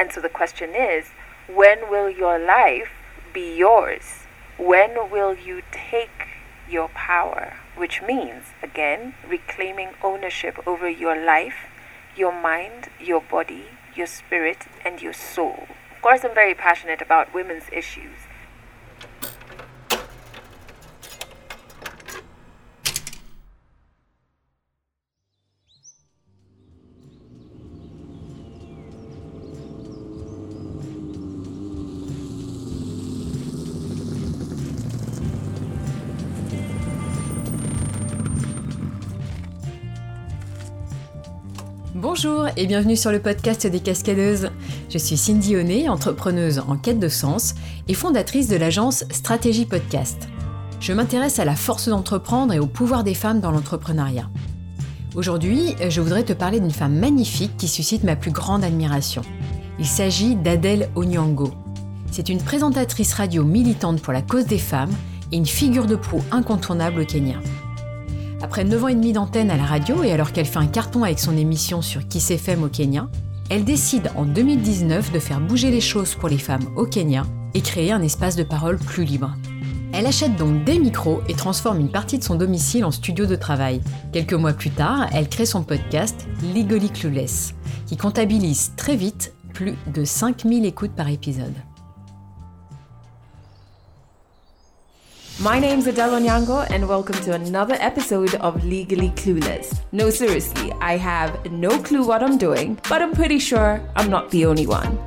And so the question is when will your life be yours? When will you take your power? Which means, again, reclaiming ownership over your life, your mind, your body, your spirit, and your soul. Of course, I'm very passionate about women's issues. Bonjour et bienvenue sur le podcast des cascadeuses. Je suis Cindy Honnet, entrepreneuse en quête de sens et fondatrice de l'agence Stratégie Podcast. Je m'intéresse à la force d'entreprendre et au pouvoir des femmes dans l'entrepreneuriat. Aujourd'hui, je voudrais te parler d'une femme magnifique qui suscite ma plus grande admiration. Il s'agit d'Adèle Onyango. C'est une présentatrice radio militante pour la cause des femmes et une figure de proue incontournable au Kenya. Après 9 ans et demi d'antenne à la radio et alors qu'elle fait un carton avec son émission sur Kiss FM au Kenya, elle décide en 2019 de faire bouger les choses pour les femmes au Kenya et créer un espace de parole plus libre. Elle achète donc des micros et transforme une partie de son domicile en studio de travail. Quelques mois plus tard, elle crée son podcast Legally Clueless, qui comptabilise très vite plus de 5000 écoutes par épisode. My name's Adelle Onyango, and welcome to another episode of Legally Clueless. No, seriously, I have no clue what I'm doing, but I'm pretty sure I'm not the only one.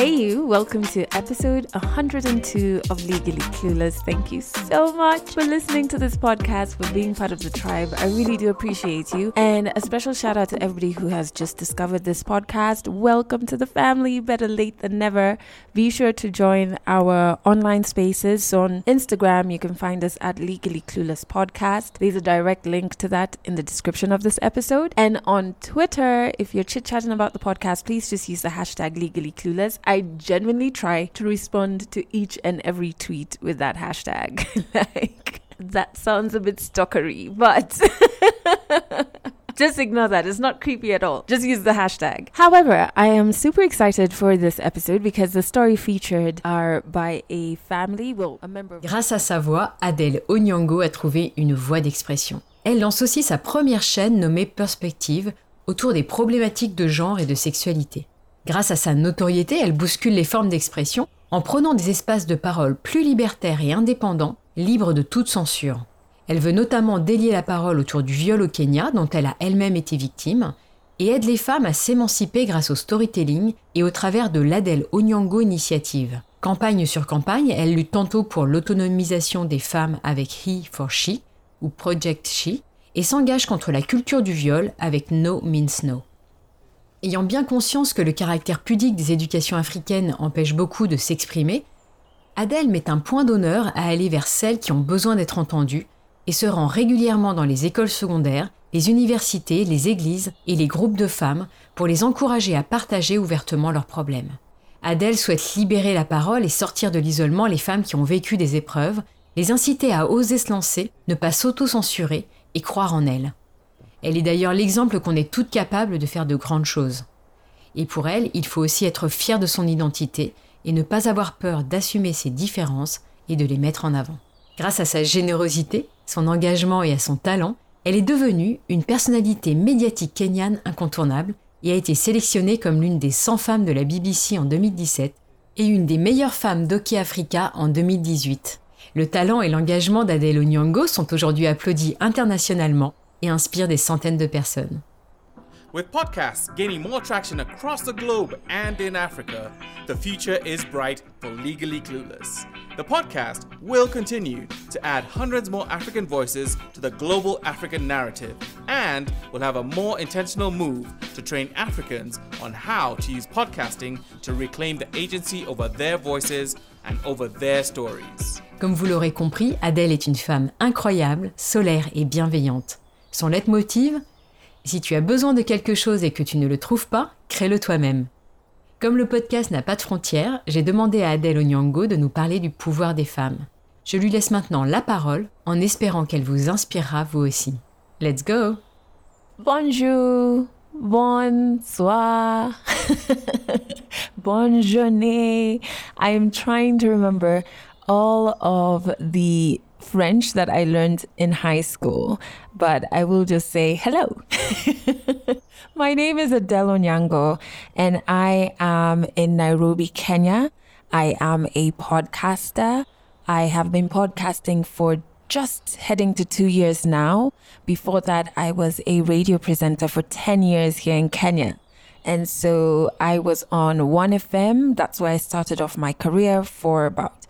Hey, you, welcome to episode 102 of Legally Clueless. Thank you so much for listening to this podcast, for being part of the tribe. I really do appreciate you. And a special shout out to everybody who has just discovered this podcast. Welcome to the family. Better late than never. Be sure to join our online spaces. So on Instagram, you can find us at Legally Clueless Podcast. There's a direct link to that in the description of this episode. And on Twitter, if you're chit chatting about the podcast, please just use the hashtag Legally Clueless. I genuinely try to respond to each and every tweet with that hashtag. like, that sounds a bit stalkery, but. Just ignore that. It's not creepy at all. Just use the hashtag. However, I am super excited for this episode because the story featured are by a family, well, a member of... Grâce à sa voix, Adèle Onyango a trouvé une voie d'expression. Elle lance aussi sa première chaîne nommée Perspective autour des problématiques de genre et de sexualité. Grâce à sa notoriété, elle bouscule les formes d'expression en prenant des espaces de parole plus libertaires et indépendants, libres de toute censure. Elle veut notamment délier la parole autour du viol au Kenya, dont elle a elle-même été victime, et aide les femmes à s'émanciper grâce au storytelling et au travers de l'Adèle Onyango Initiative. Campagne sur campagne, elle lutte tantôt pour l'autonomisation des femmes avec He for She ou Project She, et s'engage contre la culture du viol avec No Means No. Ayant bien conscience que le caractère pudique des éducations africaines empêche beaucoup de s'exprimer, Adèle met un point d'honneur à aller vers celles qui ont besoin d'être entendues et se rend régulièrement dans les écoles secondaires, les universités, les églises et les groupes de femmes pour les encourager à partager ouvertement leurs problèmes. Adèle souhaite libérer la parole et sortir de l'isolement les femmes qui ont vécu des épreuves, les inciter à oser se lancer, ne pas s'auto-censurer et croire en elles. Elle est d'ailleurs l'exemple qu'on est toutes capables de faire de grandes choses. Et pour elle, il faut aussi être fier de son identité et ne pas avoir peur d'assumer ses différences et de les mettre en avant. Grâce à sa générosité, son engagement et à son talent, elle est devenue une personnalité médiatique kenyane incontournable et a été sélectionnée comme l'une des 100 femmes de la BBC en 2017 et une des meilleures femmes d'Hockey Africa en 2018. Le talent et l'engagement d'Adèle Onyango sont aujourd'hui applaudis internationalement et inspire des centaines de personnes. With podcasts gaining more traction across the globe and in Africa, the future is bright for Legally Clueless. The podcast will continue to add hundreds more African voices to the global African narrative and will have a more intentional move to train Africans on how to use podcasting to reclaim the agency over their voices and over their stories. Comme vous l'aurez compris, Adèle est une femme incroyable, solaire et bienveillante. Son leitmotiv Si tu as besoin de quelque chose et que tu ne le trouves pas, crée-le toi-même. Comme le podcast n'a pas de frontières, j'ai demandé à Adèle Onyango de nous parler du pouvoir des femmes. Je lui laisse maintenant la parole en espérant qu'elle vous inspirera vous aussi. Let's go Bonjour bonsoir, bonne journée. I am trying to remember all of the French that I learned in high school, but I will just say hello. My name is Adelle Onyango, and I am in Nairobi, Kenya. I am a podcaster. I have been podcasting for just heading to two years now. Before that, I was a radio presenter for 10 years here in Kenya. And so I was on 1FM. That's where I started off my career for about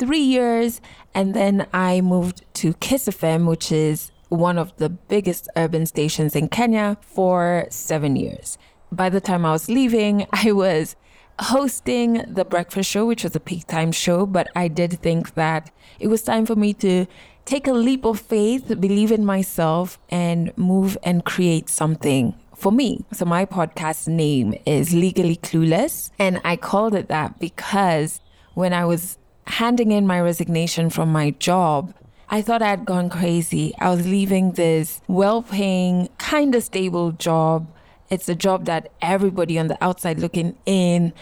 three years. And then I moved to Kiss FM, which is one of the biggest urban stations in Kenya, for seven years. By the time I was leaving, I was hosting the breakfast show, which was a peak time show, but I did think that it was time for me to take a leap of faith, believe in myself, and move and create something for me. So, my podcast name is Legally Clueless, and I called it that because when I was handing in my resignation from my job, I thought I had gone crazy. I was leaving this well paying, kind of stable job it's a job that everybody on the outside looking in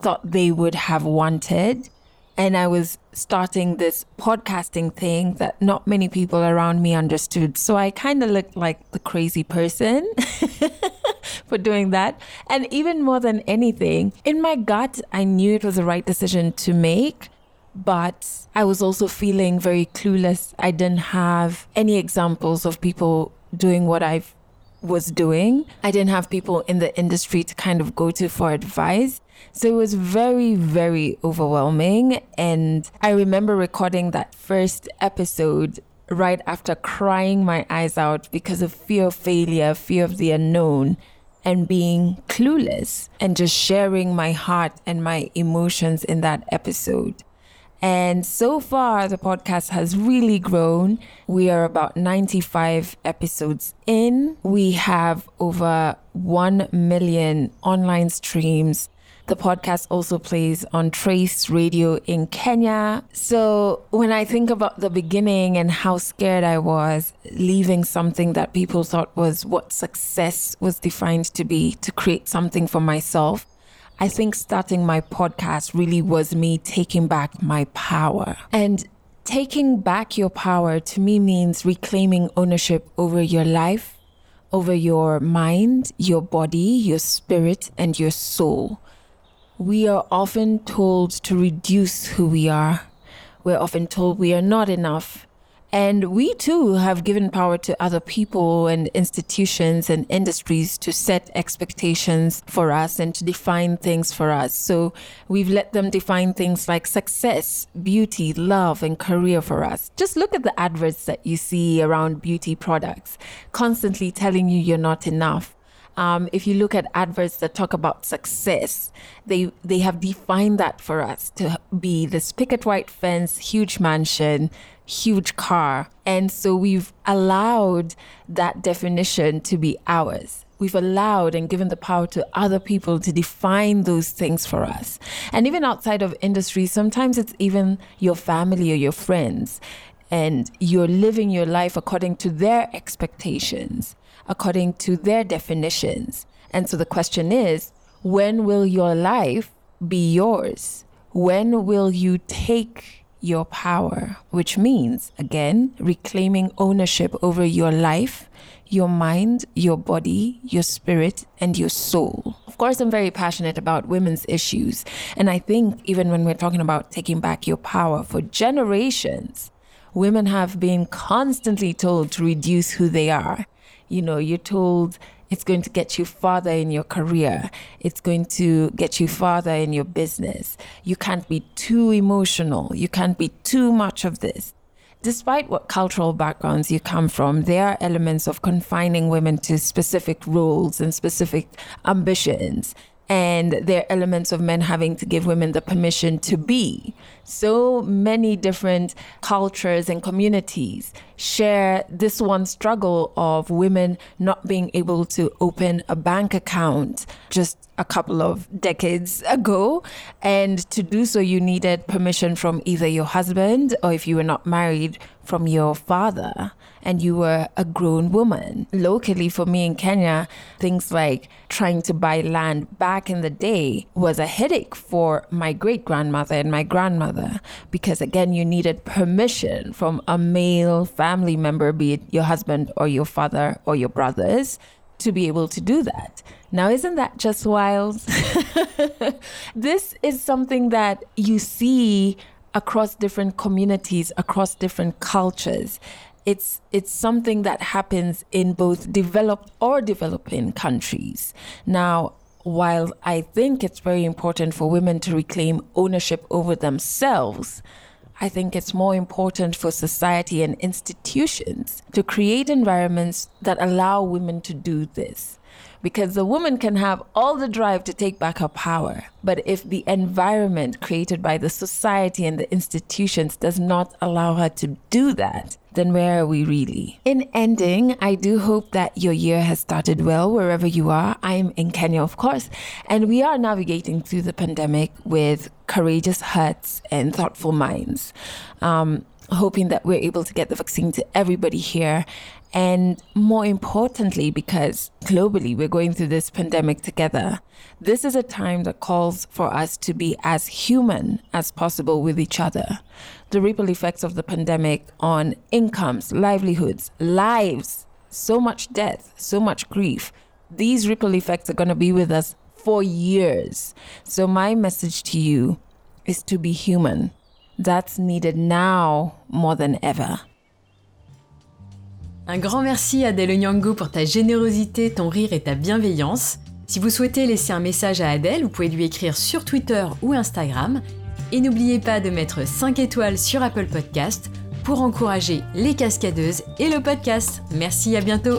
thought they would have wanted. And I was starting this podcasting thing that not many people around me understood. So I kind of looked like the crazy person for doing that. And even more than anything, in my gut, I knew it was the right decision to make. But I was also feeling very clueless. I didn't have any examples of people doing what I've was doing. I didn't have people in the industry to kind of go to for advice. So it was very, very overwhelming. And I remember recording that first episode right after crying my eyes out because of fear of failure, fear of the unknown, and being clueless, and just sharing my heart and my emotions in that episode. And so far, the podcast has really grown. We are about 95 episodes in. We have over 1 million online streams. The podcast also plays on Trace Radio in Kenya. So when I think about the beginning and how scared I was leaving something that people thought was what success was defined to be to create something for myself, I think starting my podcast really was me taking back my power. And taking back your power to me means reclaiming ownership over your life, over your mind, your body, your spirit, and your soul. We are often told to reduce who we are. We're often told we are not enough. And we too have given power to other people and institutions and industries to set expectations for us and to define things for us. So we've let them define things like success, beauty, love, and career for us. Just look at the adverts that you see around beauty products, constantly telling you you're not enough. Um, if you look at adverts that talk about success, they they have defined that for us to be this picket white fence, huge mansion, huge car. And so we've allowed that definition to be ours. We've allowed and given the power to other people to define those things for us. And even outside of industry, sometimes it's even your family or your friends. And you're living your life according to their expectations, according to their definitions. And so the question is when will your life be yours? When will you take your power, which means, again, reclaiming ownership over your life, your mind, your body, your spirit, and your soul. Of course, I'm very passionate about women's issues. And I think even when we're talking about taking back your power for generations, women have been constantly told to reduce who they are. You know, you're told it's going to get you farther in your career. It's going to get you farther in your business. You can't be too emotional. You can't be too much of this. Despite what cultural backgrounds you come from, there are elements of confining women to specific roles and specific ambitions and there are elements of men having to give women the permission to be. So many different cultures and communities share this one struggle of women not being able to open a bank account just a couple of decades ago. And to do so, you needed permission from either your husband or if you were not married, from your father and you were a grown woman. Locally, for me in Kenya, things like trying to buy land back in the day was a headache for my great grandmother and my grandmother because, again, you needed permission from a male family member, be it your husband or your father or your brothers, to be able to do that. Now, isn't that just wild? this is something that you see across different communities, across different cultures it's it's something that happens in both developed or developing countries. Now, while I think it's very important for women to reclaim ownership over themselves, I think it's more important for society and institutions to create environments that allow women to do this because the woman can have all the drive to take back her power. But if the environment created by the society and the institutions does not allow her to do that, then where are we really? In ending, I do hope that your year has started well wherever you are. I'm in Kenya, of course, and we are navigating through the pandemic with courageous hearts and thoughtful minds. Um, hoping that we're able to get the vaccine to everybody here and more importantly, because globally we're going through this pandemic together, this is a time that calls for us to be as human as possible with each other. The ripple effects of the pandemic on incomes, livelihoods, lives, so much death, so much grief, these ripple effects are going to be with us for years. So, my message to you is to be human. That's needed now more than ever. Un grand merci Adèle Nyango pour ta générosité, ton rire et ta bienveillance. Si vous souhaitez laisser un message à Adèle, vous pouvez lui écrire sur Twitter ou Instagram. Et n'oubliez pas de mettre 5 étoiles sur Apple Podcast pour encourager les cascadeuses et le podcast. Merci, à bientôt